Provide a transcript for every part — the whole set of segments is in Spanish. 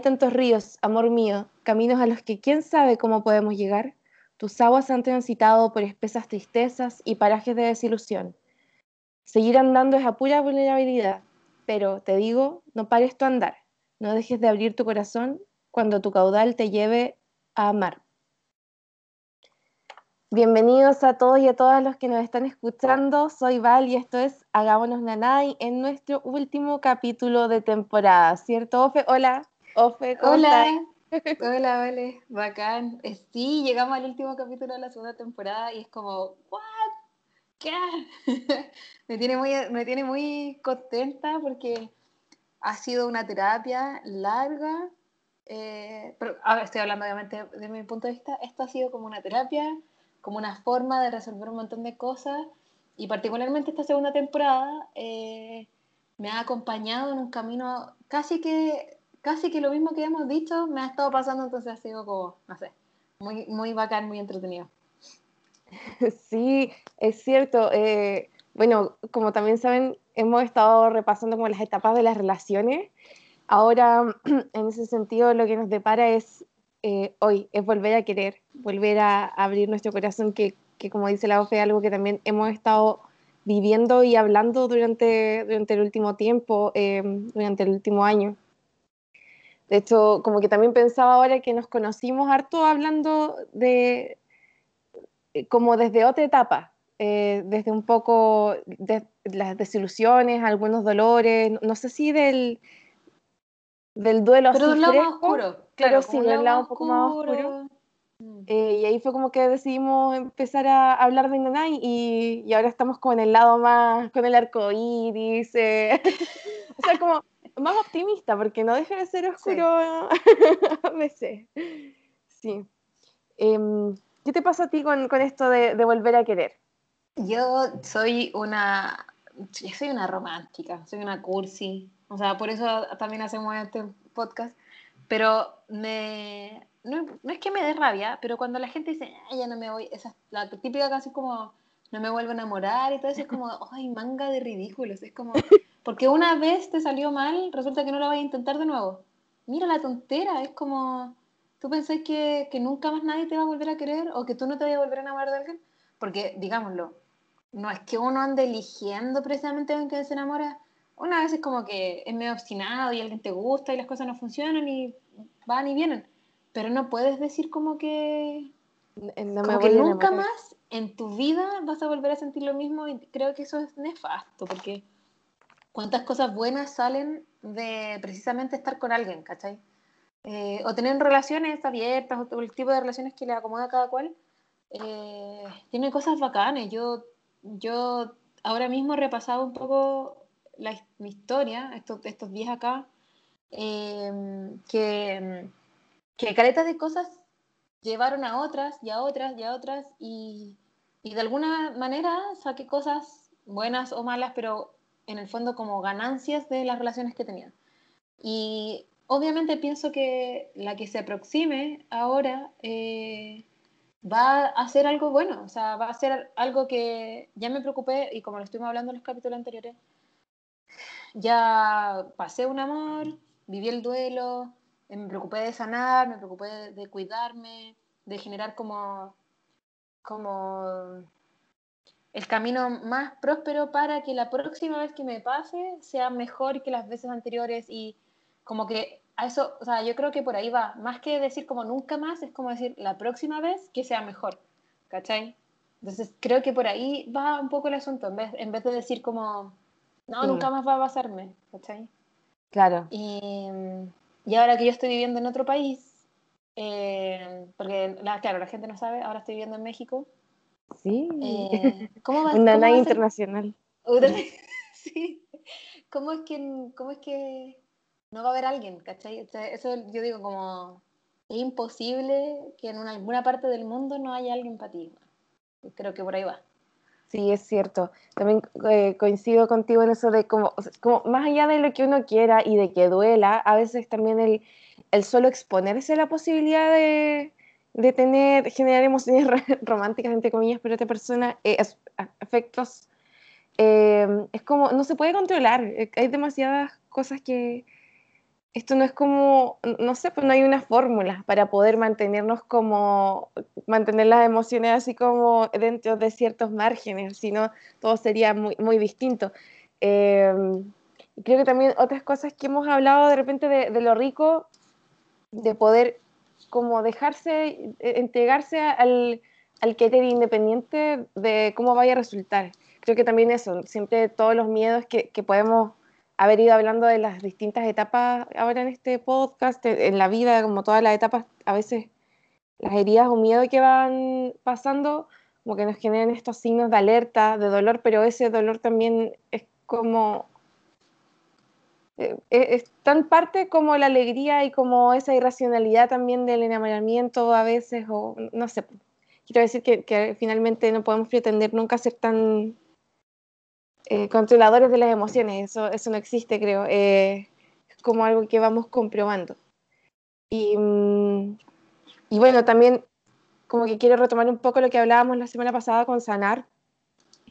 Tantos ríos, amor mío, caminos a los que quién sabe cómo podemos llegar. Tus aguas han transitado por espesas tristezas y parajes de desilusión. Seguir andando es a pura vulnerabilidad, pero te digo, no pares tu andar, no dejes de abrir tu corazón cuando tu caudal te lleve a amar. Bienvenidos a todos y a todas los que nos están escuchando. Soy Val y esto es Hagámonos Nanay en nuestro último capítulo de temporada, ¿cierto, Ofe? Hola, Ofe, ¿cómo Hola. Hola, vale, bacán. Eh, sí, llegamos al último capítulo de la segunda temporada y es como, ¿what? ¿Qué? me, tiene muy, me tiene muy contenta porque ha sido una terapia larga. Eh, pero ahora estoy hablando obviamente de mi punto de vista. Esto ha sido como una terapia como una forma de resolver un montón de cosas y particularmente esta segunda temporada eh, me ha acompañado en un camino casi que, casi que lo mismo que hemos dicho me ha estado pasando, entonces ha sido como, no sé, muy, muy bacán, muy entretenido. Sí, es cierto. Eh, bueno, como también saben, hemos estado repasando como las etapas de las relaciones. Ahora, en ese sentido, lo que nos depara es eh, hoy, es volver a querer, volver a abrir nuestro corazón, que, como dice la OFE, es algo que también hemos estado viviendo y hablando durante, durante el último tiempo, em, durante el último año. De hecho, como que también pensaba ahora que nos conocimos harto hablando de, eh, como desde otra etapa, eh, desde un poco de las desilusiones, algunos dolores, no sé si del, del duelo pero así lado oscuro claro sí del lado un poco más oscuro mm. eh, y ahí fue como que decidimos empezar a hablar de Nanay y, y ahora estamos con el lado más con el arco iris eh, o sea como más optimista porque no deja de ser oscuro a veces sí em, ¿qué te pasa a ti con, con esto de, de volver a querer? yo soy una yo soy una romántica soy una cursi o sea, por eso también hacemos este podcast. Pero me, no, es que me dé rabia, pero cuando la gente dice, ay, ya no me voy, esa la típica casi como, no me vuelvo a enamorar y todo eso, es como, ay, manga de ridículos. Es como, porque una vez te salió mal, resulta que no lo vas a intentar de nuevo. Mira la tontera, es como, ¿tú pensás que, que nunca más nadie te va a volver a querer o que tú no te vas a volver a enamorar de alguien? Porque, digámoslo, no es que uno ande eligiendo precisamente en que se enamora, una vez es como que es medio obstinado y alguien te gusta y las cosas no funcionan y van y vienen. Pero no puedes decir como que, como que nunca más en tu vida vas a volver a sentir lo mismo y creo que eso es nefasto porque cuántas cosas buenas salen de precisamente estar con alguien, ¿cachai? Eh, o tener relaciones abiertas o el tipo de relaciones que le acomoda a cada cual. Eh, tiene cosas bacanas. Yo, yo ahora mismo he repasado un poco mi historia, estos, estos días acá, em, que, que caretas de cosas llevaron a otras y a otras y a otras y, y de alguna manera saqué cosas buenas o malas, pero en el fondo como ganancias de las relaciones que tenía. Y obviamente pienso que la que se aproxime ahora eh, va a hacer algo bueno, o sea, va a ser algo que ya me preocupé y como lo estuvimos hablando en los capítulos anteriores, ya pasé un amor, viví el duelo, eh, me preocupé de sanar, me preocupé de, cuidarme, de generar como, como el camino más próspero para que la próxima vez que me pase sea mejor que las veces anteriores y como que a eso, o sea, yo creo que por ahí va, más que decir como nunca más, es como decir la próxima vez que sea mejor, ¿cachai? Entonces creo que por ahí va un poco el asunto, en vez, en vez de decir como no, nunca más va a pasarme, ¿cachai? Claro. Y, y, ahora que yo estoy viviendo en otro país, eh, porque claro, la gente no sabe, ahora estoy viviendo en México. Sí. Eh, ¿Cómo va, Una nave internacional. sí. ¿Cómo es, que, ¿Cómo es que no va a haber alguien, cachai? eso yo digo como, es imposible que en alguna parte del mundo no haya alguien para ti. Creo que por ahí va. Sí, es cierto. También eh, coincido contigo en eso de como, como, más allá de lo que uno quiera y de que duela, a veces también el, el solo exponerse a la posibilidad de, de tener, generar emociones románticas, entre comillas, pero otra persona, eh, afectos, eh, es como, no se puede controlar. Hay demasiadas cosas que, esto no es como, no sé, pues no hay una fórmula para poder mantenernos como, mantener las emociones así como dentro de ciertos márgenes, sino todo sería muy, muy distinto. Em, creo que también otras cosas que hemos hablado de repente de, de lo rico, de poder como dejarse, e, entregarse al, al querer independiente de cómo vaya a resultar. Creo que también eso, siempre todos los miedos que, que podemos haber ido hablando de las distintas etapas ahora en este podcast, en la vida, como todas las etapas, a veces las heridas o miedo que van pasando, como que nos generan estos signos de alerta, de dolor, pero ese dolor también es como... Eh, e, es tan parte como la alegría y como esa irracionalidad también del enamoramiento a veces, o no sé, quiero decir que, que finalmente no podemos pretender nunca ser tan eh, controladores de las emociones, eso, eso no existe, creo. Eh, es como algo que vamos comprobando. Y, mm, y, bueno, también como que quiero retomar un poco lo que hablábamos la semana pasada con sanar,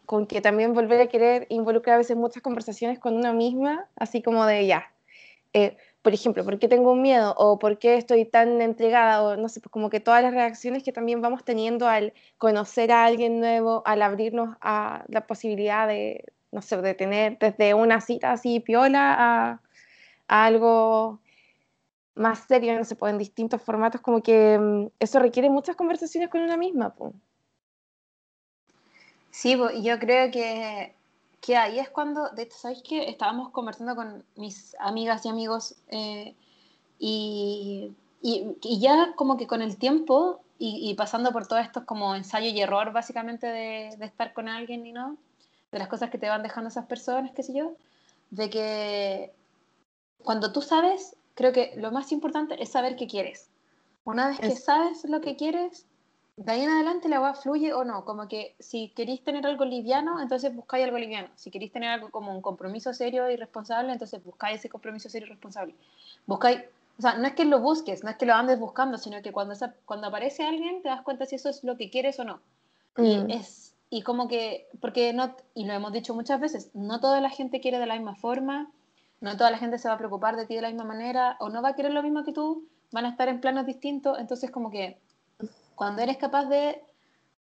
con que también volver a querer involucrar a veces muchas conversaciones con una misma, así como de ya. Eh, por ejemplo, ¿por qué tengo un miedo? ¿O por qué estoy tan entregada? O no sé, pues como que todas las reacciones que también vamos teniendo al conocer a alguien nuevo, al abrirnos a la posibilidad de, no sé, de tener desde una cita así piola a, algo más serio, no sé, pues en distintos formatos, como que mm, eso requiere muchas conversaciones con una misma. Pues. Sí, yo creo que, que, ahí es cuando, de hecho, ¿sabéis que estábamos conversando con mis amigas y amigos eh, y, y, ya como que con el tiempo y, pasando por todo esto como ensayo y error básicamente de, de estar con alguien y no, de las cosas que te van dejando esas personas, qué sé yo, de que cuando tú sabes, creo que lo más importante es saber qué quieres. Una vez que sabes lo que quieres, de ahí en adelante la agua fluye o no. Como que si queréis tener algo liviano, entonces buscáis algo liviano. Si queréis tener algo como un compromiso serio y responsable, entonces buscáis ese compromiso serio y responsable. Buscáis, o sea, no es que lo busques, no es que lo andes buscando, sino que cuando, cuando aparece alguien te das cuenta si eso es lo que quieres o no. Y mm. es y como que, porque no, y lo hemos dicho muchas veces, no toda la gente quiere de la misma forma, no toda la gente se va a preocupar de ti de la misma manera, o no va a querer lo mismo que tú, van a estar en planos distintos, entonces como que cuando eres capaz de,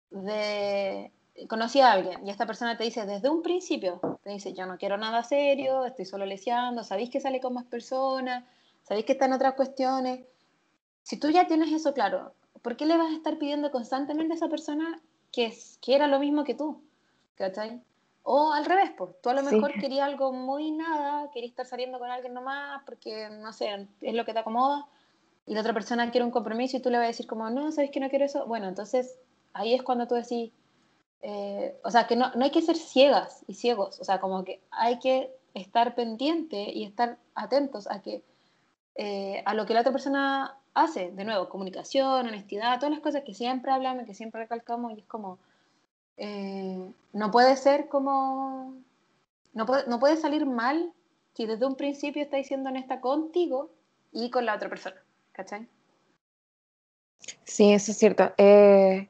de conocí a alguien y esta persona te dice desde un principio, te dice yo no quiero nada serio, estoy solo leseando, sabéis que sale con más personas, sabéis que está en otras cuestiones, si tú ya tienes eso claro, ¿por qué le vas a estar pidiendo constantemente a esa persona que, que era lo mismo que tú, ¿cachai? O al revés, pues tú a lo mejor querías algo muy nada, querías estar saliendo con alguien nomás porque, no sé, es lo que te acomoda, y la otra persona quiere un compromiso y tú le vas a decir como, no, ¿sabes que no quiero eso? Bueno, entonces ahí es cuando tú decís, eh, o sea, que no, no hay que ser ciegas y ciegos, o sea, como que hay que estar pendiente y estar atentos a que eh, a lo que la otra persona hace, de nuevo, comunicación, honestidad, todas las cosas que siempre hablamos, que siempre recalcamos, y es como, eh, no puede ser como, no puede, no puede salir mal si desde un principio estáis siendo honesta contigo y con la otra persona, ¿cachai? Sí, eso es cierto. Eh,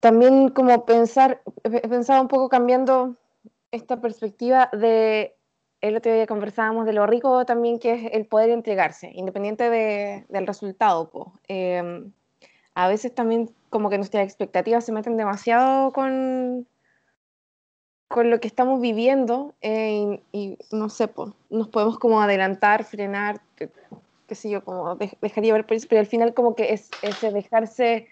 también como pensar, he pensado un poco cambiando esta perspectiva de el otro día conversábamos de lo rico también que es el poder entregarse, independiente de, del resultado. Eh, a veces también como que nuestras expectativas se meten demasiado con, con lo que estamos viviendo eh, y, no sé, nos podemos como adelantar, frenar, qué sé yo, como dejar llevar por eso, pero al final como que es ese dejarse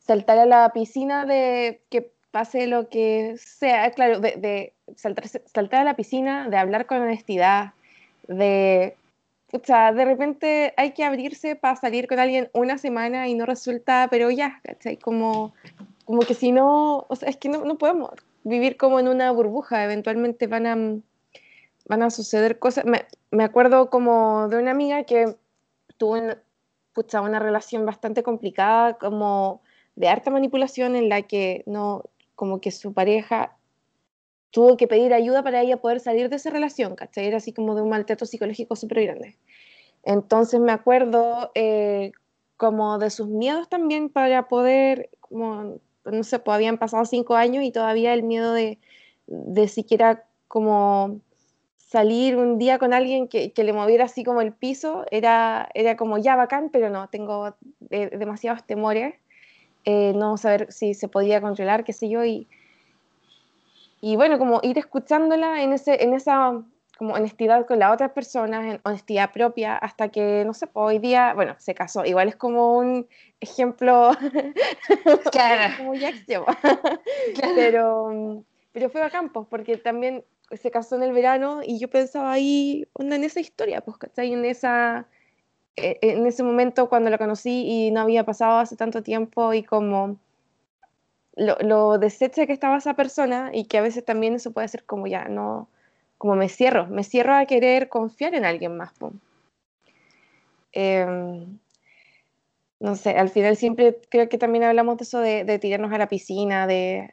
saltar a la piscina de que pase lo que sea, claro, de, saltar, saltar, a la piscina, de hablar con honestidad, de... O sea, de repente hay que abrirse para salir con alguien una semana y no resulta, pero ya, ¿cachai? Como, como que si no, o sea, es que no, no podemos vivir como en una burbuja, eventualmente van a, van a suceder cosas. Me, me acuerdo como de una amiga que tuvo una, una relación bastante complicada, como de harta manipulación en la que no, como que su pareja tuvo que pedir ayuda para ella poder salir de esa relación, ¿cachai? Era así como de un maltrato psicológico súper grande. Entonces me acuerdo eh, como de sus miedos también para poder, como, no sé, pues habían pasado cinco años y todavía el miedo de, de siquiera como salir un día con alguien que, que, le moviera así como el piso era, era como ya bacán, pero no, tengo demasiados temores, eh, no saber si se podía controlar, qué sé yo, y, y bueno, como ir escuchándola en, ese, en esa como honestidad con las otras personas, en honestidad propia, hasta que, no sé, pues, hoy día, bueno, se casó. Igual es como un ejemplo claro. como ya pero, pero fue bacán, pues, porque también se casó en el verano y yo pensaba ahí, onda, en esa historia, pues, ¿cachai? En, esa, e, en ese momento cuando la conocí y no había pasado hace tanto tiempo y como lo, lo deshecha que estaba esa persona y que a veces también eso puede ser como ya, no como me cierro, me cierro a querer confiar en alguien más. No sé, al final siempre creo que también hablamos de eso de, tirarnos a la piscina, de,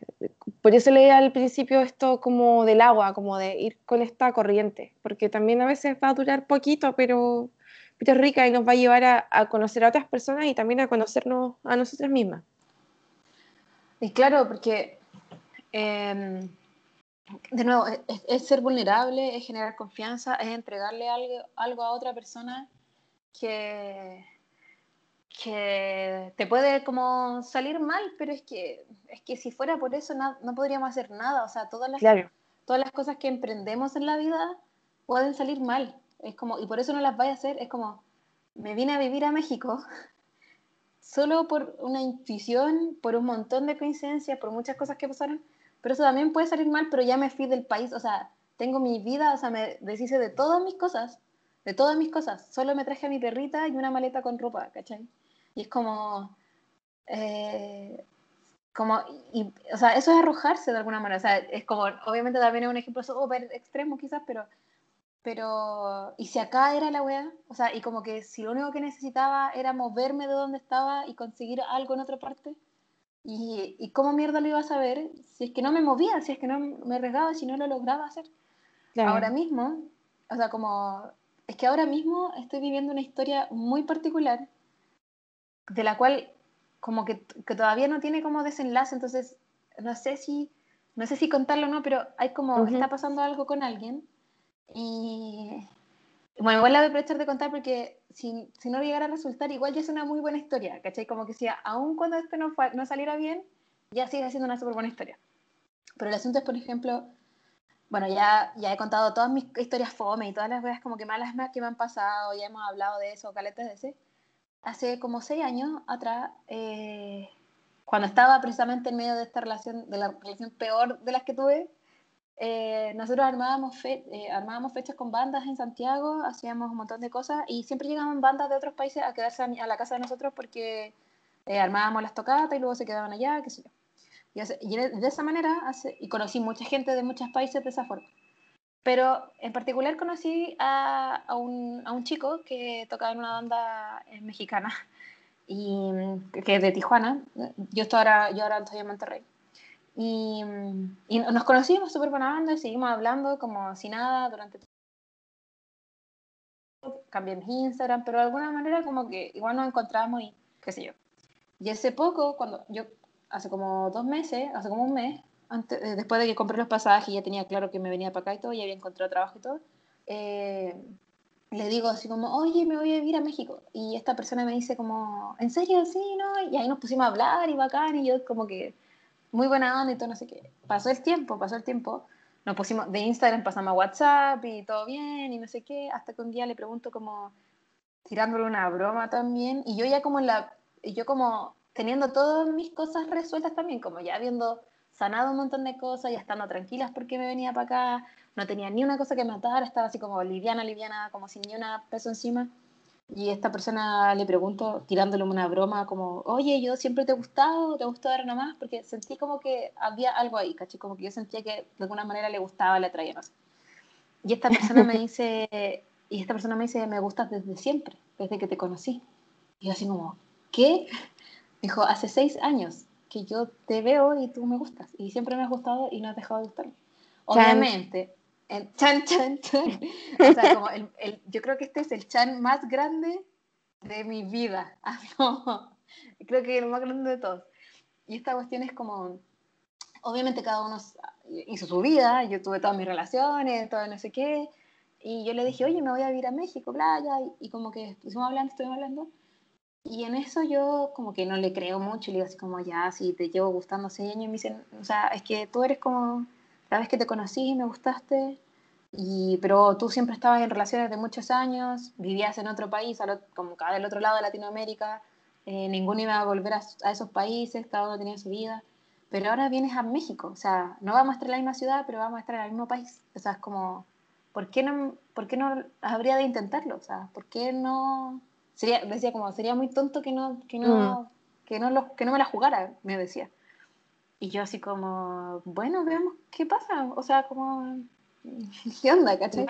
por eso leía al principio esto como del agua, como de ir con esta corriente, porque también a veces va a durar poquito, pero, pero es rica y nos va a llevar a, conocer a otras personas y también a conocernos a nosotras mismas. Y claro, porque em, de nuevo, es, ser vulnerable, es generar confianza, es entregarle algo, algo a otra persona que, que te puede como salir mal, pero es que, es que si fuera por eso no, no podríamos hacer nada. O sea, todas las, todas las cosas que emprendemos en la vida pueden salir mal. Es como, y por eso no las vaya a hacer. Es como, me vine a vivir a México solo por una intuición, por un montón de coincidencias, por muchas cosas que pasaron pero eso también puede salir mal, pero ya me fui del país, o sea, tengo mi vida, o sea, me deshice de todas mis cosas, de todas mis cosas, solo me traje a mi perrita y una maleta con ropa, ¿cachai? Y es como, eh, como, y, o sea, eso es arrojarse de alguna manera, o sea, es como, obviamente también es un ejemplo súper extremo quizás, pero, pero, y si acá era la wea, o sea, y como que si lo único que necesitaba era moverme de donde estaba y conseguir algo en otra parte, ¿Y, ¿Y, cómo mierda lo iba a saber si es que no me movía, si es que no me arriesgaba, si no lo lograba hacer? Ahora mismo, o sea, como, es que ahora mismo estoy viviendo una historia muy particular, de la cual como que, que todavía no tiene como desenlace, entonces no sé si, no sé si contarlo o no, pero hay como, está pasando algo con alguien y bueno, igual la voy a aprovechar de contar porque si, si, no llegara a resultar, igual ya es una muy buena historia, ¿cachai? Como que si aún cuando esto no, no saliera bien, ya sigue siendo una súper buena historia. Pero el asunto es, por ejemplo, bueno, ya, ya he contado todas mis historias fome y todas las cosas como que malas más que me han pasado, ya hemos hablado de eso, caletas de ese. Hace como seis años atrás, eh, cuando estaba precisamente en medio de esta relación, de la relación peor de las que tuve, eh, nosotros armábamos, eh, armábamos fechas con bandas en Santiago, hacíamos un montón de cosas y siempre llegaban bandas de otros países a quedarse a, la casa de nosotros porque eh, armábamos las tocatas y luego se quedaban allá, qué sé yo. Y, de esa manera, y conocí mucha gente de muchos países de esa forma. Pero en particular conocí a, a, un, a un, chico que tocaba en una banda mexicana y que es de Tijuana. Yo, estoy ahora, yo ahora estoy en Monterrey. Y, y nos conocimos súper buena banda y seguimos hablando como si nada durante cambié mi Instagram, pero de alguna manera como que igual nos encontramos y qué sé yo. Y hace poco, cuando yo, hace como dos meses, hace como un mes, antes, eh, después de que compré los pasajes y ya tenía claro que me venía para acá y todo, ya había encontrado trabajo y todo, eh, le digo así como, oye, me voy a vivir a México. Y esta persona me dice como, ¿en serio? Sí, ¿no? Y ahí nos pusimos a hablar y bacán, y yo como que muy buena onda y todo, no sé qué. Pasó el tiempo, pasó el tiempo. Nos pusimos de Instagram, pasamos a WhatsApp y todo bien y no sé qué. Hasta que un día le pregunto como tirándole una broma también. Y yo ya como la, yo como teniendo todas mis cosas resueltas también, como ya habiendo sanado un montón de cosas, ya estando tranquilas porque me venía para acá, no tenía ni una cosa que matar, estaba así como liviana, liviana, como sin ni una peso encima. Y esta persona le pregunto, tirándole una broma, como, oye, yo siempre te he gustado, te gustó ahora nomás, porque sentí como que había algo ahí, ¿caché? Como que yo sentía que de alguna manera le gustaba, le atraía, no sé. Y esta persona me dice, y esta persona me dice, me gustas desde siempre, desde que te conocí. Y yo así como, ¿qué? dijo, hace seis años que yo te veo y tú me gustas, y siempre me has gustado y no has dejado de gustarme. Obviamente, chan, chan, chan. O sea, como el, el, yo creo que este es el chan más grande de mi vida. Ah, no. Creo que el más grande de todos. Y esta cuestión es como, obviamente cada uno hizo su vida, yo tuve todas mis relaciones, todo no sé qué, y yo le dije, oye, me voy a vivir a México, playa, y, y como que estuvimos hablando, estuvimos hablando, y en eso yo como que no le creo mucho, le digo así como, ya, si te llevo gustando hace años, y me dicen, o sea, es que tú eres como, la vez que te conocí y me gustaste, y, pero tú siempre estabas en relaciones de muchos años, vivías en otro país, como cada del otro lado de Latinoamérica, eh, ninguno iba a volver a, a, esos países, cada uno tenía su vida, pero ahora vienes a México, o sea, no vamos a estar en la misma ciudad, pero vamos a estar en el mismo país, o sea, es como, ¿por qué no, por qué no habría de intentarlo? O sea, ¿por qué no sería, decía como, sería muy tonto que no, que no, mm. que no, lo, que no me la jugara, me decía. Y yo así como, bueno, veamos qué pasa, o sea, como, ¿qué onda, cachai?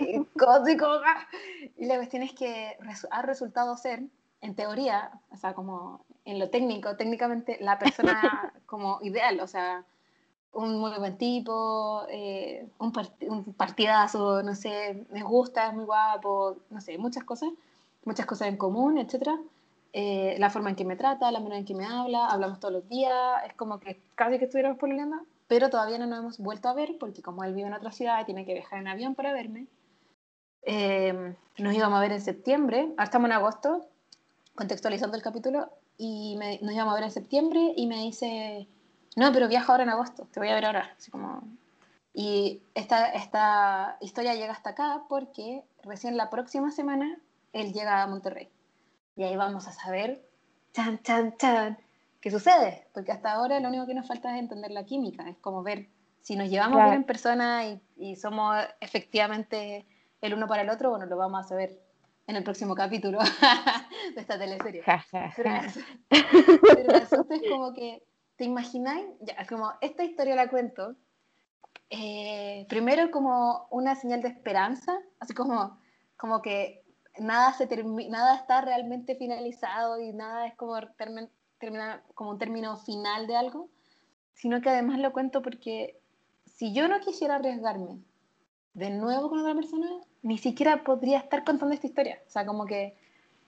y, y la cuestión es que ha resultado ser, en teoría, o sea, como en lo técnico, técnicamente, la persona como ideal, o sea, un muy buen tipo, eh, un, un, partidazo, no sé, me gusta, es muy guapo, no sé, muchas cosas muchas cosas en común, etc. Eh, la forma en que me trata, la manera en que me habla, hablamos todos los días, es como que casi que estuviéramos problema, pero todavía no nos hemos vuelto a ver porque como él vive en otra ciudad tiene que viajar en avión para verme, eh, nos íbamos a ver en septiembre, ahora estamos en agosto, contextualizando el capítulo, y nos íbamos a ver en septiembre y me dice, no, pero viaja ahora en agosto, te voy a ver ahora, así como... Y esta, esta historia llega hasta acá porque recién la próxima semana él llega a Monterrey. Y ahí vamos a saber, chan, chan, chan, qué sucede. Porque hasta ahora lo único que nos falta es entender la química, es como ver si nos llevamos bien en persona y, somos efectivamente el uno para el otro, bueno, lo vamos a saber en el próximo capítulo de esta teleserie. pero, el asunto es como que, ¿te imagináis? Ya, como, esta historia la cuento, eh, primero como una señal de esperanza, así como, como que nada, se nada está realmente finalizado y nada es como, termina como un término final de algo, sino que además lo cuento porque si yo no quisiera arriesgarme de nuevo con otra persona, ni siquiera podría estar contando esta historia. O sea, como que,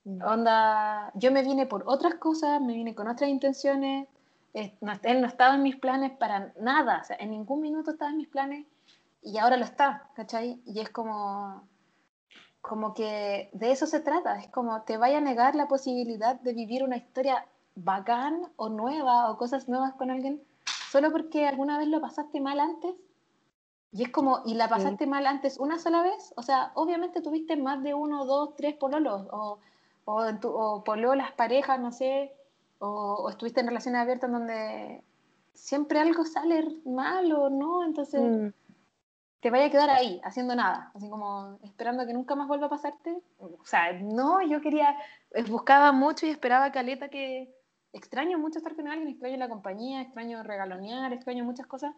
mm. onda, yo me vine por otras cosas, me vine con otras intenciones, él no estaba en mis planes para nada, o sea, en ningún minuto estaba en mis planes y ahora lo está, ¿cachai? Y es como, como que de eso se trata, es como te vaya a negar la posibilidad de vivir una historia bacán o nueva o cosas nuevas con alguien solo porque alguna vez lo pasaste mal antes. Y es como, ¿y la pasaste mal antes una sola vez? O sea, obviamente tuviste más de uno, dos, tres pololos, o, o, o pololas, parejas, no sé, o, estuviste en relaciones abiertas donde siempre algo sale mal o no, entonces... Mm te vaya a quedar ahí, haciendo nada, así como esperando que nunca más vuelva a pasarte. O sea, no, yo quería, eh, buscaba mucho y esperaba caleta que extraño mucho estar con alguien, extraño la compañía, extraño regalonear, extraño muchas cosas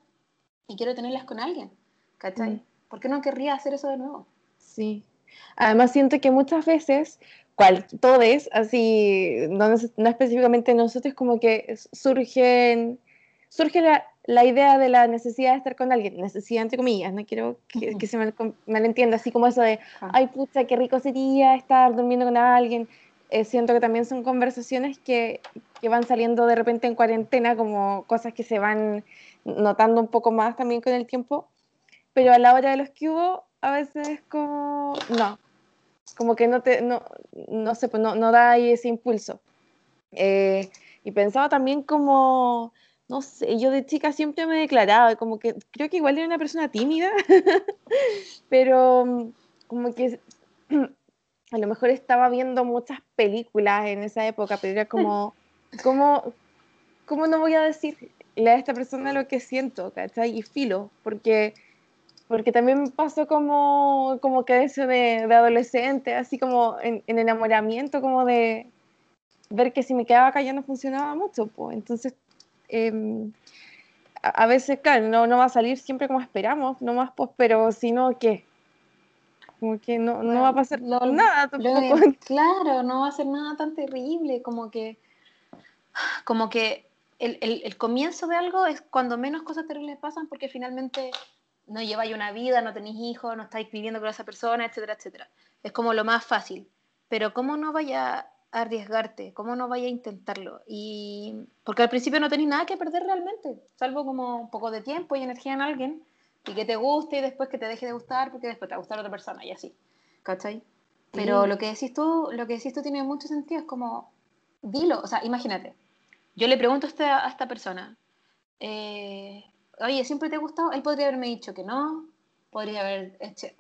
y quiero tenerlas con alguien, ¿cachai? Mm. ¿Por qué no querría hacer eso de nuevo? Sí. Además siento que muchas veces, cual, todos, así, no, no específicamente nosotros, como que surgen, surge la, la idea de la necesidad de estar con alguien, necesidad entre comillas, no quiero que, se me malentienda, así como eso de, ay pucha, qué rico sería estar durmiendo con alguien. Eh, siento que también son conversaciones que, que, van saliendo de repente en cuarentena, como cosas que se van notando un poco más también con el tiempo, pero a la hora de los que hubo, a veces como, no, como que no te, no, no sé, pues no, no da ahí ese impulso. Eh, y pensaba también como no sé, yo de chica siempre me declaraba, como que creo que igual era una persona tímida, pero mm, como que a lo mejor estaba viendo muchas películas en esa época, pero era como, ¿cómo, cómo no voy a decirle a esta persona lo que siento, ¿cachai? Y filo, porque, porque también me pasó como, como que eso de, de adolescente, así como en, en, enamoramiento, como de ver que si me quedaba acá ya no funcionaba mucho, pues entonces Em, a, veces, claro, no, no va a salir siempre como esperamos, no más, pues, pero si no, ¿qué? Como que no, no va a pasar nada tampoco. claro, no va a ser nada tan terrible, como que, como que el, el, el, comienzo de algo es cuando menos cosas terribles pasan porque finalmente no lleváis una vida, no tenéis hijos, no estáis viviendo con esa persona, etcétera, etcétera. Es como lo más fácil. Pero ¿cómo no vaya arriesgarte, cómo no vaya a intentarlo. Y porque al principio no tenéis nada que perder realmente, salvo como un poco de tiempo y energía en alguien, y que te guste y después que te deje de gustar porque después te va a gustar otra persona y así, ¿cachai? Pero lo que decís tú, lo que decís tú tiene mucho sentido, es como, dilo, o sea, imagínate, yo le pregunto a esta, a esta persona, eh, oye, ¿siempre te ha gustado? Él podría haberme dicho que no, podría, haber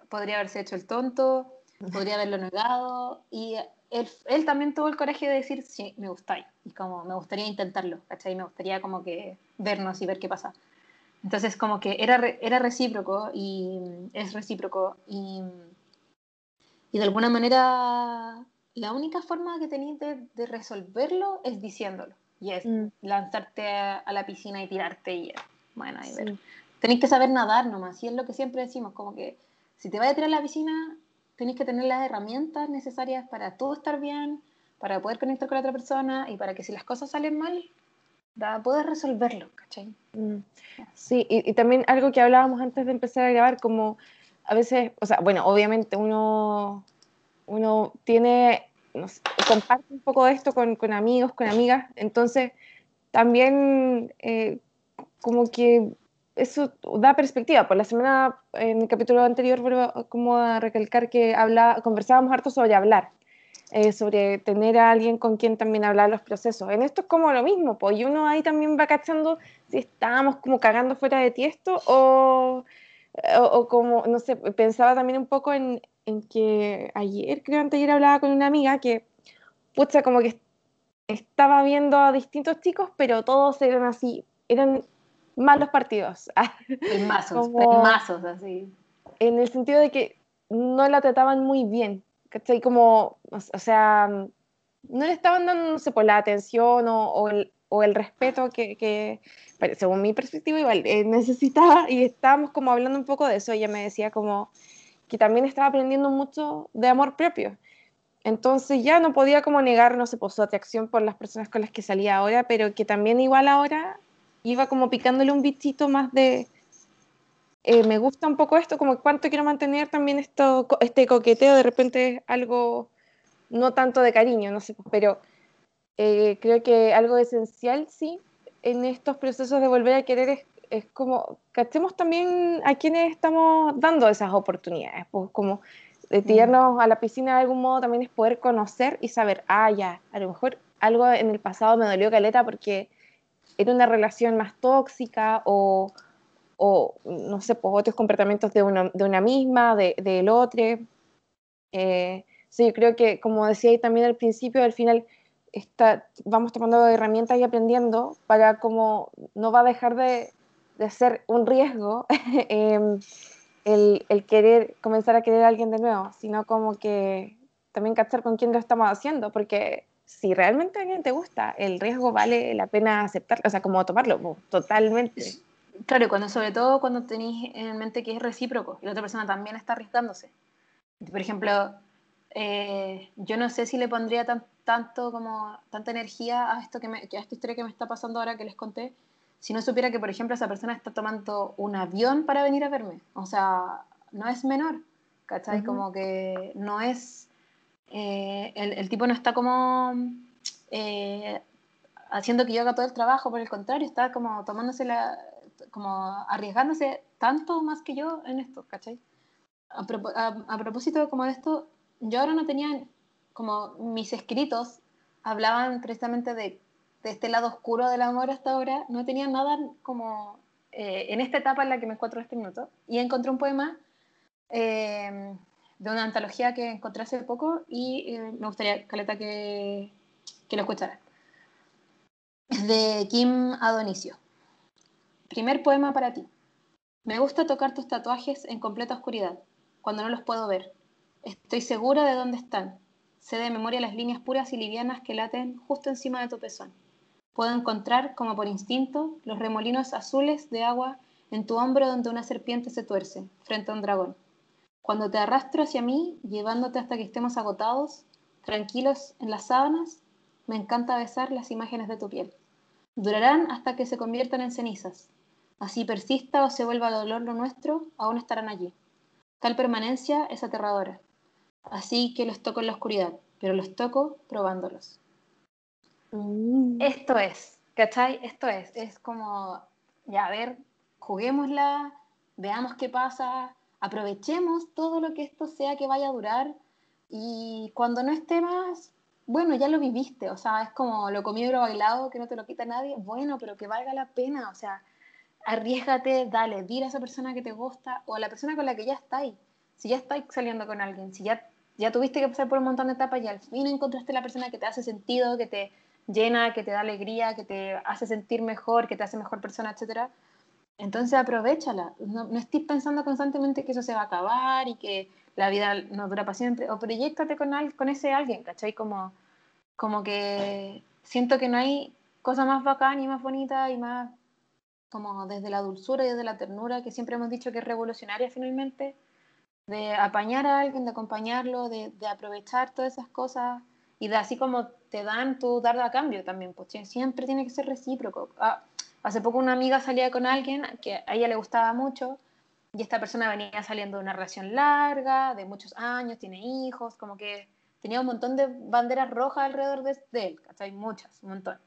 podría haberse hecho el tonto, podría haberlo negado, y él, él, también tuvo el coraje de decir, sí, me gustáis, y como me gustaría intentarlo, ¿cachai? Me gustaría como que vernos y ver qué pasa. Entonces, como que era, era recíproco y es recíproco y, y de alguna manera la única forma que tenéis de, de, resolverlo es diciéndolo y es mm. lanzarte a, la piscina y tirarte y bueno, ahí ver. Tenéis que saber nadar nomás y es lo que siempre decimos, como que si te vas a tirar a la piscina tenéis que tener las herramientas necesarias para todo estar bien, para poder conectar con la otra persona y para que si las cosas salen mal, poder resolverlo, ¿cachai? Mm. Sí, y, también algo que hablábamos antes de empezar a grabar, como a veces, o sea, bueno, obviamente uno, uno tiene, comparte un poco de esto con, con amigos, con amigas, entonces también eh, como que eso da perspectiva. Por la semana, en el capítulo anterior, vuelvo como a recalcar que habla, conversábamos harto sobre hablar, eh, sobre tener a alguien con quien también hablar los procesos. En esto es como lo mismo, pues, y uno ahí también va cachando si estábamos como cagando fuera de tiesto o, o, como, no sé, pensaba también un poco en, en que ayer, creo antes ayer hablaba con una amiga que, pucha, como que estaba viendo a distintos chicos, pero todos eran así, eran malos partidos. así. En el sentido de que no la trataban muy bien, ¿cachai? Como, o sea, no le estaban dando, no sé, por la atención o, o, el, o el, respeto que, que, según mi perspectiva, igual eh, necesitaba y estábamos como hablando un poco de eso. Ella me decía como que también estaba aprendiendo mucho de amor propio. Entonces ya no podía como negar, no sé, pues, su atracción por las personas con las que salía ahora, pero que también igual ahora iba como picándole un bichito más de, eh, me gusta un poco esto, como cuánto quiero mantener también esto, este coqueteo, de repente algo no tanto de cariño, no sé, pero eh, creo que algo esencial, sí, en estos procesos de volver a querer es, es como, cachemos también a quienes estamos dando esas oportunidades, pues como de mm. tirarnos a la piscina de algún modo también es poder conocer y saber, ah, ya, a lo mejor algo en el pasado me dolió caleta porque era una relación más tóxica o, o no sé, pues otros comportamientos de una, de una misma, del de, otro. Eh, yo creo que, como decía ahí también al principio, al final está, vamos tomando herramientas y aprendiendo para como no va a dejar de, de ser un riesgo em, el, el, querer, comenzar a querer a alguien de nuevo, sino como que también cachar con quién lo estamos haciendo, porque si realmente a alguien te gusta, el riesgo vale la pena aceptarlo, o sea, como tomarlo, totalmente. Claro, cuando, sobre todo cuando tenéis en mente que es recíproco y la otra persona también está arriesgándose. Por ejemplo, eh, yo no sé si le pondría tanto como tanta energía a esto que, me, a esta historia que me está pasando ahora que les conté, si no supiera que, por ejemplo, esa persona está tomando un avión para venir a verme. O sea, no es menor, ¿cachai? Como que no es eh, el, tipo no está como eh, haciendo que yo haga todo el trabajo, por el contrario, está como tomándose la, como arriesgándose tanto más que yo en esto, ¿cachai? A, propósito como de esto, yo ahora no tenía, como mis escritos hablaban precisamente de, de, este lado oscuro del amor hasta ahora, no tenía nada como eh, en esta etapa en la que me encuentro este minuto, y encontré un poema de una antología que encontré hace poco y eh, me gustaría, Caleta, que, que lo escuchara. de Kim Adonisio. Primer poema para ti. Me gusta tocar tus tatuajes en completa oscuridad, cuando no los puedo ver. Estoy segura de dónde están. Sé de memoria las líneas puras y livianas que laten justo encima de tu pezón. Puedo encontrar, como por instinto, los remolinos azules de agua en tu hombro donde una serpiente se tuerce, frente a un dragón. Cuando te arrastro hacia mí, llevándote hasta que estemos agotados, tranquilos en las sábanas, me encanta besar las imágenes de tu piel. Durarán hasta que se conviertan en cenizas. Así persista o se vuelva dolor lo nuestro, aún estarán allí. Tal permanencia es aterradora. Así que los toco en la oscuridad, pero los toco probándolos. Mm. Esto es, ¿cachai? Esto es, es como, ya, a ver, juguémosla, veamos qué pasa, aprovechemos todo lo que esto sea que vaya a durar. Y cuando no esté más, bueno, ya lo viviste, o sea, es como lo comido y lo bailado, que no te lo quita nadie, bueno, pero que valga la pena, o sea, arriesgate, dale, dile a esa persona que te gusta o a la persona con la que ya estáis. Si ya estáis saliendo con alguien, si ya, ya tuviste que pasar por un montón de etapas y al fin encontraste la persona que te hace sentido, que te llena, que te da alegría, que te hace sentir mejor, que te hace mejor persona, etcétera, entonces aprovechala. No, no estés pensando constantemente que eso se va a acabar y que la vida no dura para siempre. O proyectate con, con ese alguien, ¿cachai? Como, como que siento que no hay cosa más bacán y más bonita y más como desde la dulzura y desde la ternura, que siempre hemos dicho que es revolucionaria finalmente, de apañar a alguien, de acompañarlo, de, de aprovechar todas esas cosas y de así como te dan, tú dar a cambio también, pues siempre tiene que ser recíproco. Ah, Hace poco una amiga salía con alguien que a ella le gustaba mucho y esta persona venía saliendo de una relación larga, de muchos años, tiene hijos, como que tenía un montón de banderas rojas alrededor de, él, ¿cachai? Muchas, un montón.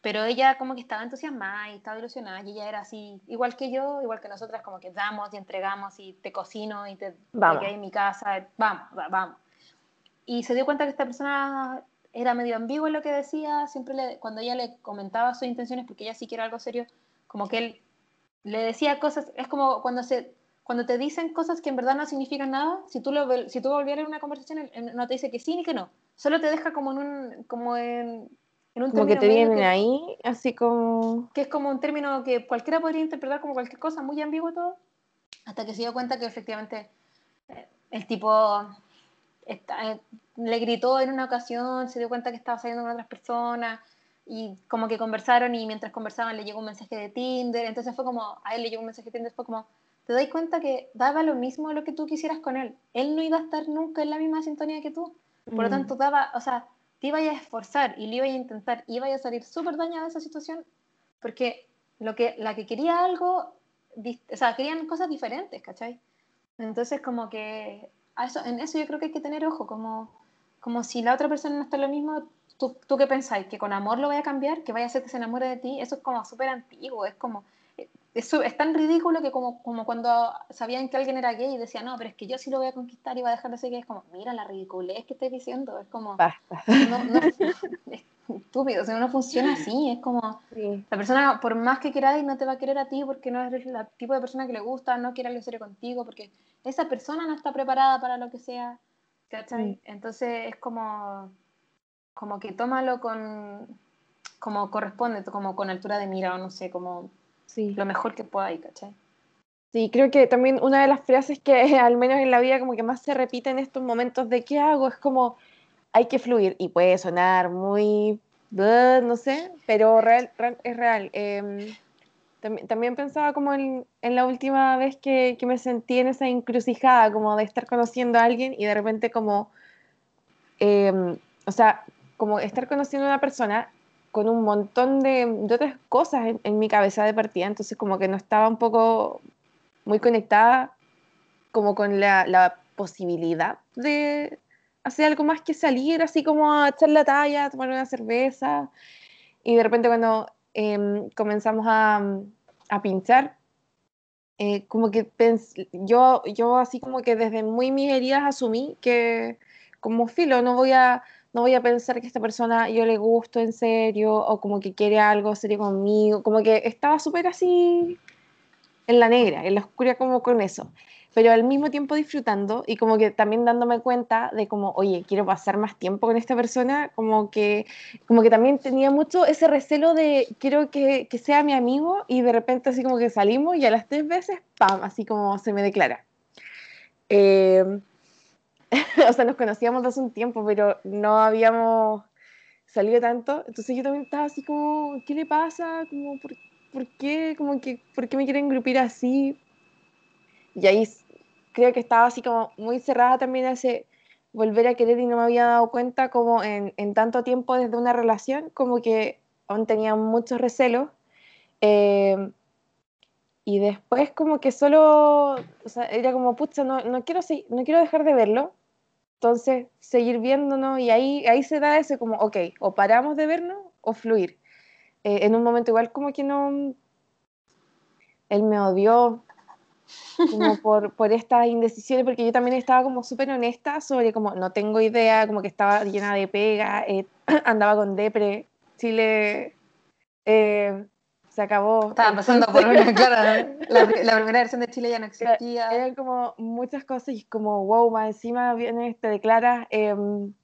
Pero ella como que estaba entusiasmada y estaba ilusionada y ella era así, igual que yo, igual que nosotras, como que damos y entregamos y te cocino y te, te en mi casa, vamos, vamos. Y se dio cuenta que esta persona era medio ambiguo en lo que decía, siempre le, cuando ella le comentaba sus intenciones, porque ella sí quiere algo serio, como que él le decía cosas, es como cuando, se, cuando te dicen cosas que en verdad no significan nada, si tú, lo, si tú volvieras a una conversación, él no te dice que sí ni que no, solo te deja como en un, como en, en un como que te vienen ahí, así como... Que es como un término que cualquiera podría interpretar como cualquier cosa, muy ambiguo todo, hasta que se dio cuenta que efectivamente eh, el tipo está, eh, le gritó en una ocasión, se dio cuenta que estaba saliendo con otras personas y como que conversaron y mientras conversaban le llegó un mensaje de Tinder, entonces fue como, a él le llegó un mensaje de Tinder, fue como, te das cuenta que daba lo mismo lo que tú quisieras con él, él no iba a estar nunca en la misma sintonía que tú, por lo mm. tanto daba, o sea, te iba a esforzar y lo iba a intentar, iba a salir súper dañada de esa situación porque lo que, la que quería algo, o sea, querían cosas diferentes, ¿cachai? Entonces como que eso, en eso yo creo que hay que tener ojo, como, como si la otra persona no está lo mismo, ¿tú, ¿tú qué pensáis? ¿Que con amor lo vaya a cambiar? ¿Que vaya a hacer que se enamore de ti? Eso es como súper antiguo, es como... Eh, eso es tan ridículo que como, como cuando sabían que alguien era gay y decía, no, pero es que yo sí lo voy a conquistar y va a dejar de ser gay, es como, mira la ridiculez que estoy diciendo, es como... Basta. No, no, es estúpido, o sea, no funciona así, es como, la persona por más que queráis no te va a querer a ti porque no eres el tipo de persona que le gusta, no quiere algo serio contigo, porque esa persona no está preparada para lo que sea, ¿cachai? Entonces es como, como que tómalo con, como corresponde, como con altura de mira o no sé, como sí. lo mejor que pueda, ¿cachai? Sí, creo que también una de las frases que al menos en la vida como que más se repite en estos momentos de qué hago es como hay que fluir y puede sonar muy, no sé, pero real, es real. Em, también, pensaba como en, la última vez que, me sentí en esa encrucijada, como de estar conociendo a alguien y de repente como, em, o sea, como estar conociendo a una persona con un montón de, otras cosas en, mi cabeza de partida, entonces como que no estaba un poco muy conectada como con la, la posibilidad de, hacer algo más que salir así como a echar la talla, tomar una cerveza. Y de repente cuando em, comenzamos a, a pinchar, eh, como que yo, yo así como que desde muy mis heridas asumí que como filo, no voy a, no voy a pensar que esta persona yo le gusto en serio o como que quiere algo serio conmigo, como que estaba súper así en la negra, en la oscura como con eso pero al mismo tiempo disfrutando y como que también dándome cuenta de como, oye, quiero pasar más tiempo con esta persona, como que, como que también tenía mucho ese recelo de quiero que, que sea mi amigo y de repente así como que salimos y a las tres veces, ¡pam!, así como se me declara. Em, o sea, nos conocíamos hace un tiempo, pero no habíamos salido tanto, entonces yo también estaba así como, ¿qué le pasa? Como, ¿por, ¿por qué? Como que, ¿por qué me quieren grupir así? Y ahí creo que estaba así como muy cerrada también ese volver a querer y no me había dado cuenta como en, en tanto tiempo desde una relación, como que aún tenía muchos recelos. Eh, y después como que solo, o sea, era como, pucha, no, no, quiero, no quiero dejar de verlo. Entonces, seguir viéndonos y ahí, ahí se da ese como, ok, o paramos de vernos o fluir. Eh, en un momento igual como que no, él me odió, como por, por esta indecisión, porque yo también estaba como súper honesta sobre como no tengo idea, como que estaba llena de pega, eh, andaba con depre, Chile eh, se acabó. Estaba pasando por una, claro, la, primera versión de Chile ya no existía. Eran como muchas cosas y como, wow, más encima viene, te declaras. Em,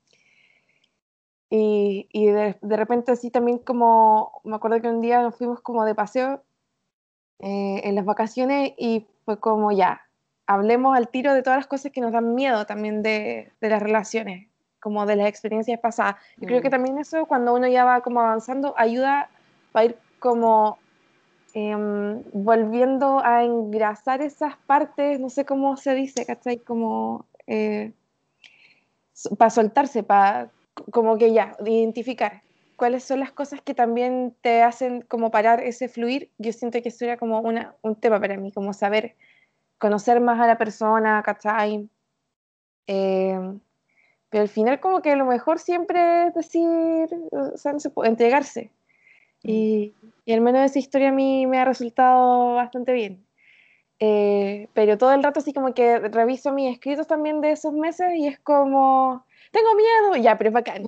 y, y de, de, repente así también como, me acuerdo que un día nos fuimos como de paseo eh, en las vacaciones y fue como ya, hablemos al tiro de todas las cosas que nos dan miedo también de, de las relaciones, como de las experiencias pasadas. Yo creo que mm. también eso cuando uno ya va como avanzando ayuda a ir como em, volviendo a engrasar esas partes, no sé cómo se dice, ¿cachai? Como eh, para soltarse, para como que ya, identificar cuáles son las cosas que también te hacen como parar ese fluir. Yo siento que eso era como una, un tema para mí, como saber conocer más a la persona, ¿cachai? Eh, pero al final como que lo mejor siempre es decir, o sea, no se puede, entregarse. Y, y, al menos esa historia a mí me ha resultado bastante bien. Eh, pero todo el rato así como que reviso mis escritos también de esos meses y es como, tengo miedo, ya, pero es bacán.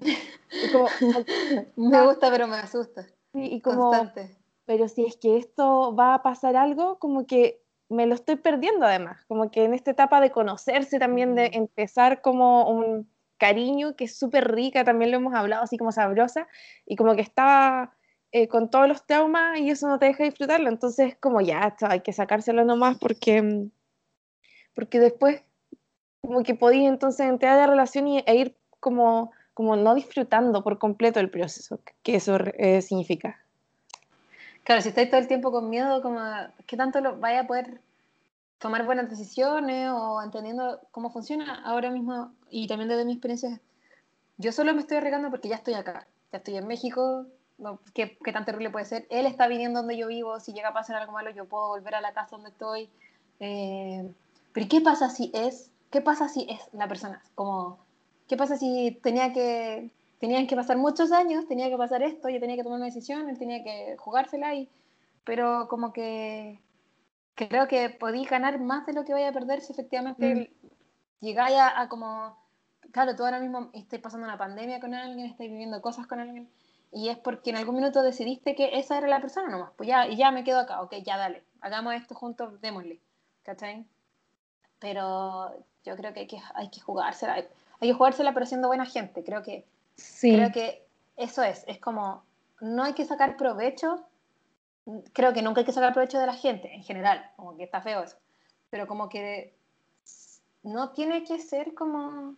me gusta, pero me asusta. y como, Constante. Pero si es que esto va a pasar algo, como que me lo estoy perdiendo además, como que en esta etapa de conocerse también, de empezar como un cariño que es súper rica, también lo hemos hablado, así como sabrosa, y como que estaba eh, con todos los traumas y eso no te deja disfrutarlo, entonces como ya, hay que sacárselo nomás porque, porque después como que podías entonces entrar a la relación y, e ir como, como no disfrutando por completo el proceso que eso eh, significa. Claro, si estáis todo el tiempo con miedo, como, ¿qué tanto lo vaya a poder tomar buenas decisiones o entendiendo cómo funciona ahora mismo? Y también desde mi experiencia, yo solo me estoy arriesgando porque ya estoy acá, ya estoy en México, ¿qué, ¿qué, tan terrible puede ser? Él está viniendo donde yo vivo, si llega a pasar algo malo yo puedo volver a la casa donde estoy. Eh, pero ¿qué pasa si es ¿qué pasa si es la persona? Como, ¿qué pasa si tenía que, tenían que pasar muchos años, tenía que pasar esto, yo tenía que tomar una decisión, él tenía que jugársela, y, pero como que creo que podí ganar más de lo que vaya a perder si efectivamente mm. llegáis a, como, claro, tú ahora mismo estáis pasando una pandemia con alguien, estáis viviendo cosas con alguien, y es porque en algún minuto decidiste que esa era la persona nomás, pues ya, y ya me quedo acá, ok, ya dale, hagamos esto juntos, démosle, ¿cachai? Pero yo creo que hay que, hay que jugársela. Hay, que jugársela, pero siendo buena gente. Creo que, sí. creo que eso es. Es como, no hay que sacar provecho. Creo que nunca hay que sacar provecho de la gente en general. Como que está feo eso. Pero como que no tiene que ser como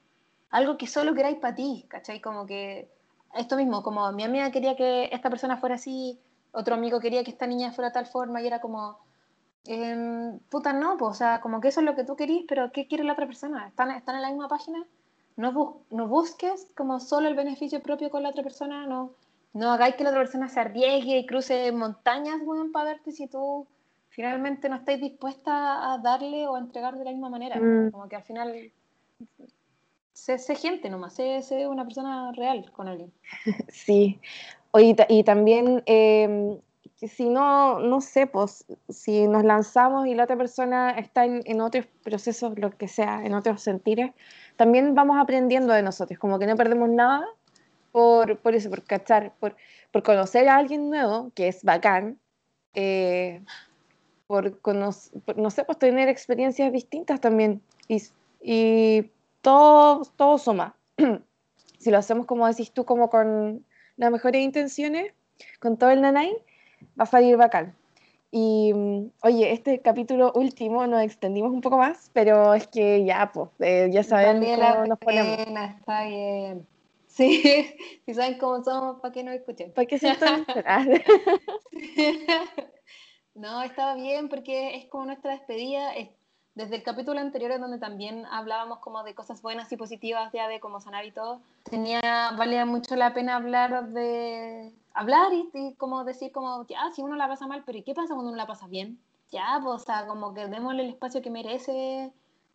algo que solo queráis para ti, ¿cachai? Como que esto mismo, como mi amiga quería que esta persona fuera así, otro amigo quería que esta niña fuera de tal forma y era como, eh, puta, no, pues, o sea, como que eso es lo que tú querís, pero ¿qué quiere la otra persona? ¿Están, están en la misma página? No, no busques como solo el beneficio propio con la otra persona, no, no hagáis que la otra persona se arriesgue y cruce montañas, bueno, para verte si tú finalmente no estáis dispuesta a darle o a entregar de la misma manera. Mm. Como que al final sé, sé gente nomás, sé, sé, una persona real con alguien. Sí, Oye, y también eh, si no, no sé, pues si nos lanzamos y la otra persona está en, otros procesos, lo que sea, en otros sentires, también vamos aprendiendo de nosotros, como que no perdemos nada por, por eso, por cachar, por, por conocer a alguien nuevo, que es bacán, eh, por, no sé, pues tener experiencias distintas también, y, y todo, todo suma. si lo hacemos como decís tú, como con las mejores intenciones, con todo el nanay, va a salir bacán. Y mm, oye, este capítulo último nos extendimos un poco más, pero es que ya, pues, ya saben cómo nos ponemos. Está bien. Sí, si saben cómo somos, ¿para qué nos escuchen? ¿Para qué se No, estaba bien porque es como nuestra despedida. Desde el capítulo anterior, en donde también hablábamos como de cosas buenas y positivas, ya de cómo sanar y todo, tenía, valía mucho la pena hablar de, hablar y, como decir como, ya, si uno la pasa mal, pero ¿y qué pasa cuando uno la pasa bien? Ya, pues, o sea, como que démosle el espacio que merece,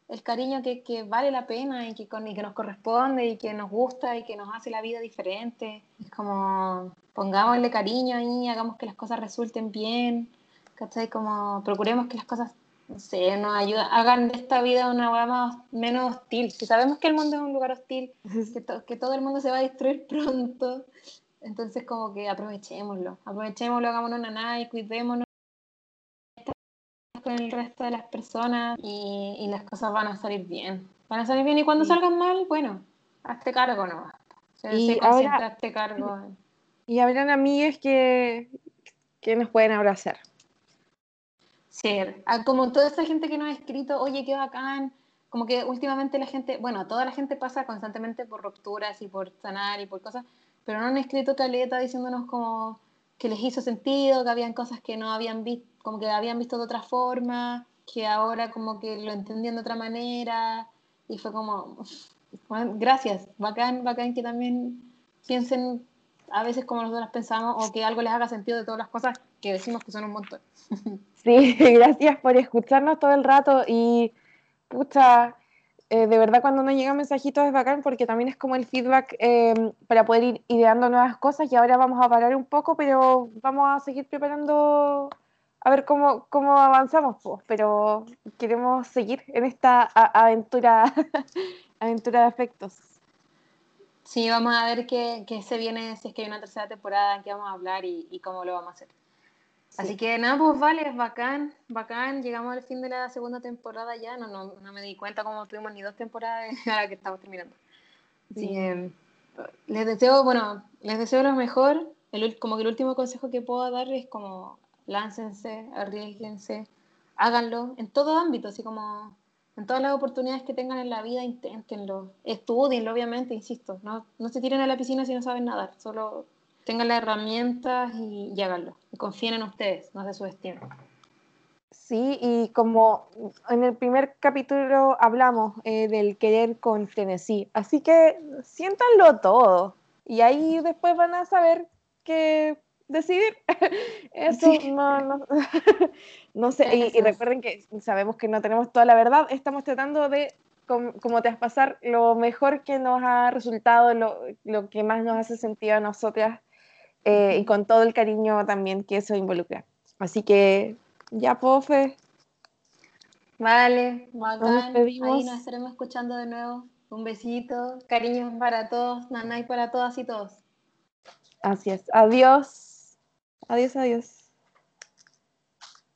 el cariño que, que vale la pena y que, con, y que nos corresponde y que nos gusta y que nos hace la vida diferente. Es como, pongámosle cariño ahí, hagamos que las cosas resulten bien, ¿cachai? Como, procuremos que las cosas no sé, nos ayuda, hagan de esta vida una hueá más, menos hostil. Si sabemos que el mundo es un lugar hostil, que, que todo el mundo se va a destruir pronto, entonces como que aprovechémoslo, aprovechémoslo, hagámonos nada y cuidémonos con el resto de las personas y, y, las cosas van a salir bien. Van a salir bien y cuando salgan mal, bueno, hazte cargo nomás. y ahora, hazte cargo. Y habrán amigas que, que nos pueden abrazar. Sí, ah, como toda esta gente que nos ha escrito, oye, qué bacán, como que últimamente la gente, bueno, toda la gente pasa constantemente por rupturas y por sanar y por cosas, pero no han escrito caleta diciéndonos como que les hizo sentido, que habían cosas que no habían visto, como que habían visto de otra forma, que ahora como que lo entendían de otra manera, y fue como, gracias, bacán, bacán que también piensen a veces como nosotros pensamos o que algo les haga sentido de todas las cosas que decimos que son un montón. Sí, gracias por escucharnos todo el rato y pucha, eh, de verdad cuando nos llegan mensajitos es bacán porque también es como el feedback em, para poder ir ideando nuevas cosas y ahora vamos a parar un poco, pero vamos a seguir preparando a ver cómo, cómo avanzamos, pues, pero queremos seguir en esta aventura, aventura de efectos. Sí, vamos a ver qué, qué, se viene, si es que hay una tercera temporada en que vamos a hablar y, y cómo lo vamos a hacer. Así que nada, pues vale, es bacán, bacán. Llegamos al fin de la segunda temporada ya. No, no, no me di cuenta cómo tuvimos ni dos temporadas ahora que estamos terminando. Así que les deseo, bueno, les deseo lo mejor. El, como que el último consejo que puedo dar es como láncense, arriesguense, háganlo en todo ámbito, así como en todas las oportunidades que tengan en la vida, inténtenlo, estudienlo, obviamente, insisto, no, no se tiren a la piscina si no saben nadar, solo tengan las herramientas y, y háganlo. Y confíen en ustedes, no se subestimen. Sí, y como en el primer capítulo hablamos eh, del querer con Tennessee, así que siéntanlo todo y ahí después van a saber qué decidir. Eso no, no, no, sé, y, y, recuerden que sabemos que no tenemos toda la verdad, estamos tratando de, como, como te pasar lo mejor que nos ha resultado, lo, lo que más nos hace sentido a nosotras eh, y con todo el cariño también que eso involucra. Así que ya, Pofe. Vale, bacán. Ahí nos estaremos escuchando de nuevo. Un besito, cariños para todos, nanay para todas y todos. Así es. Adiós. Adiós, adiós.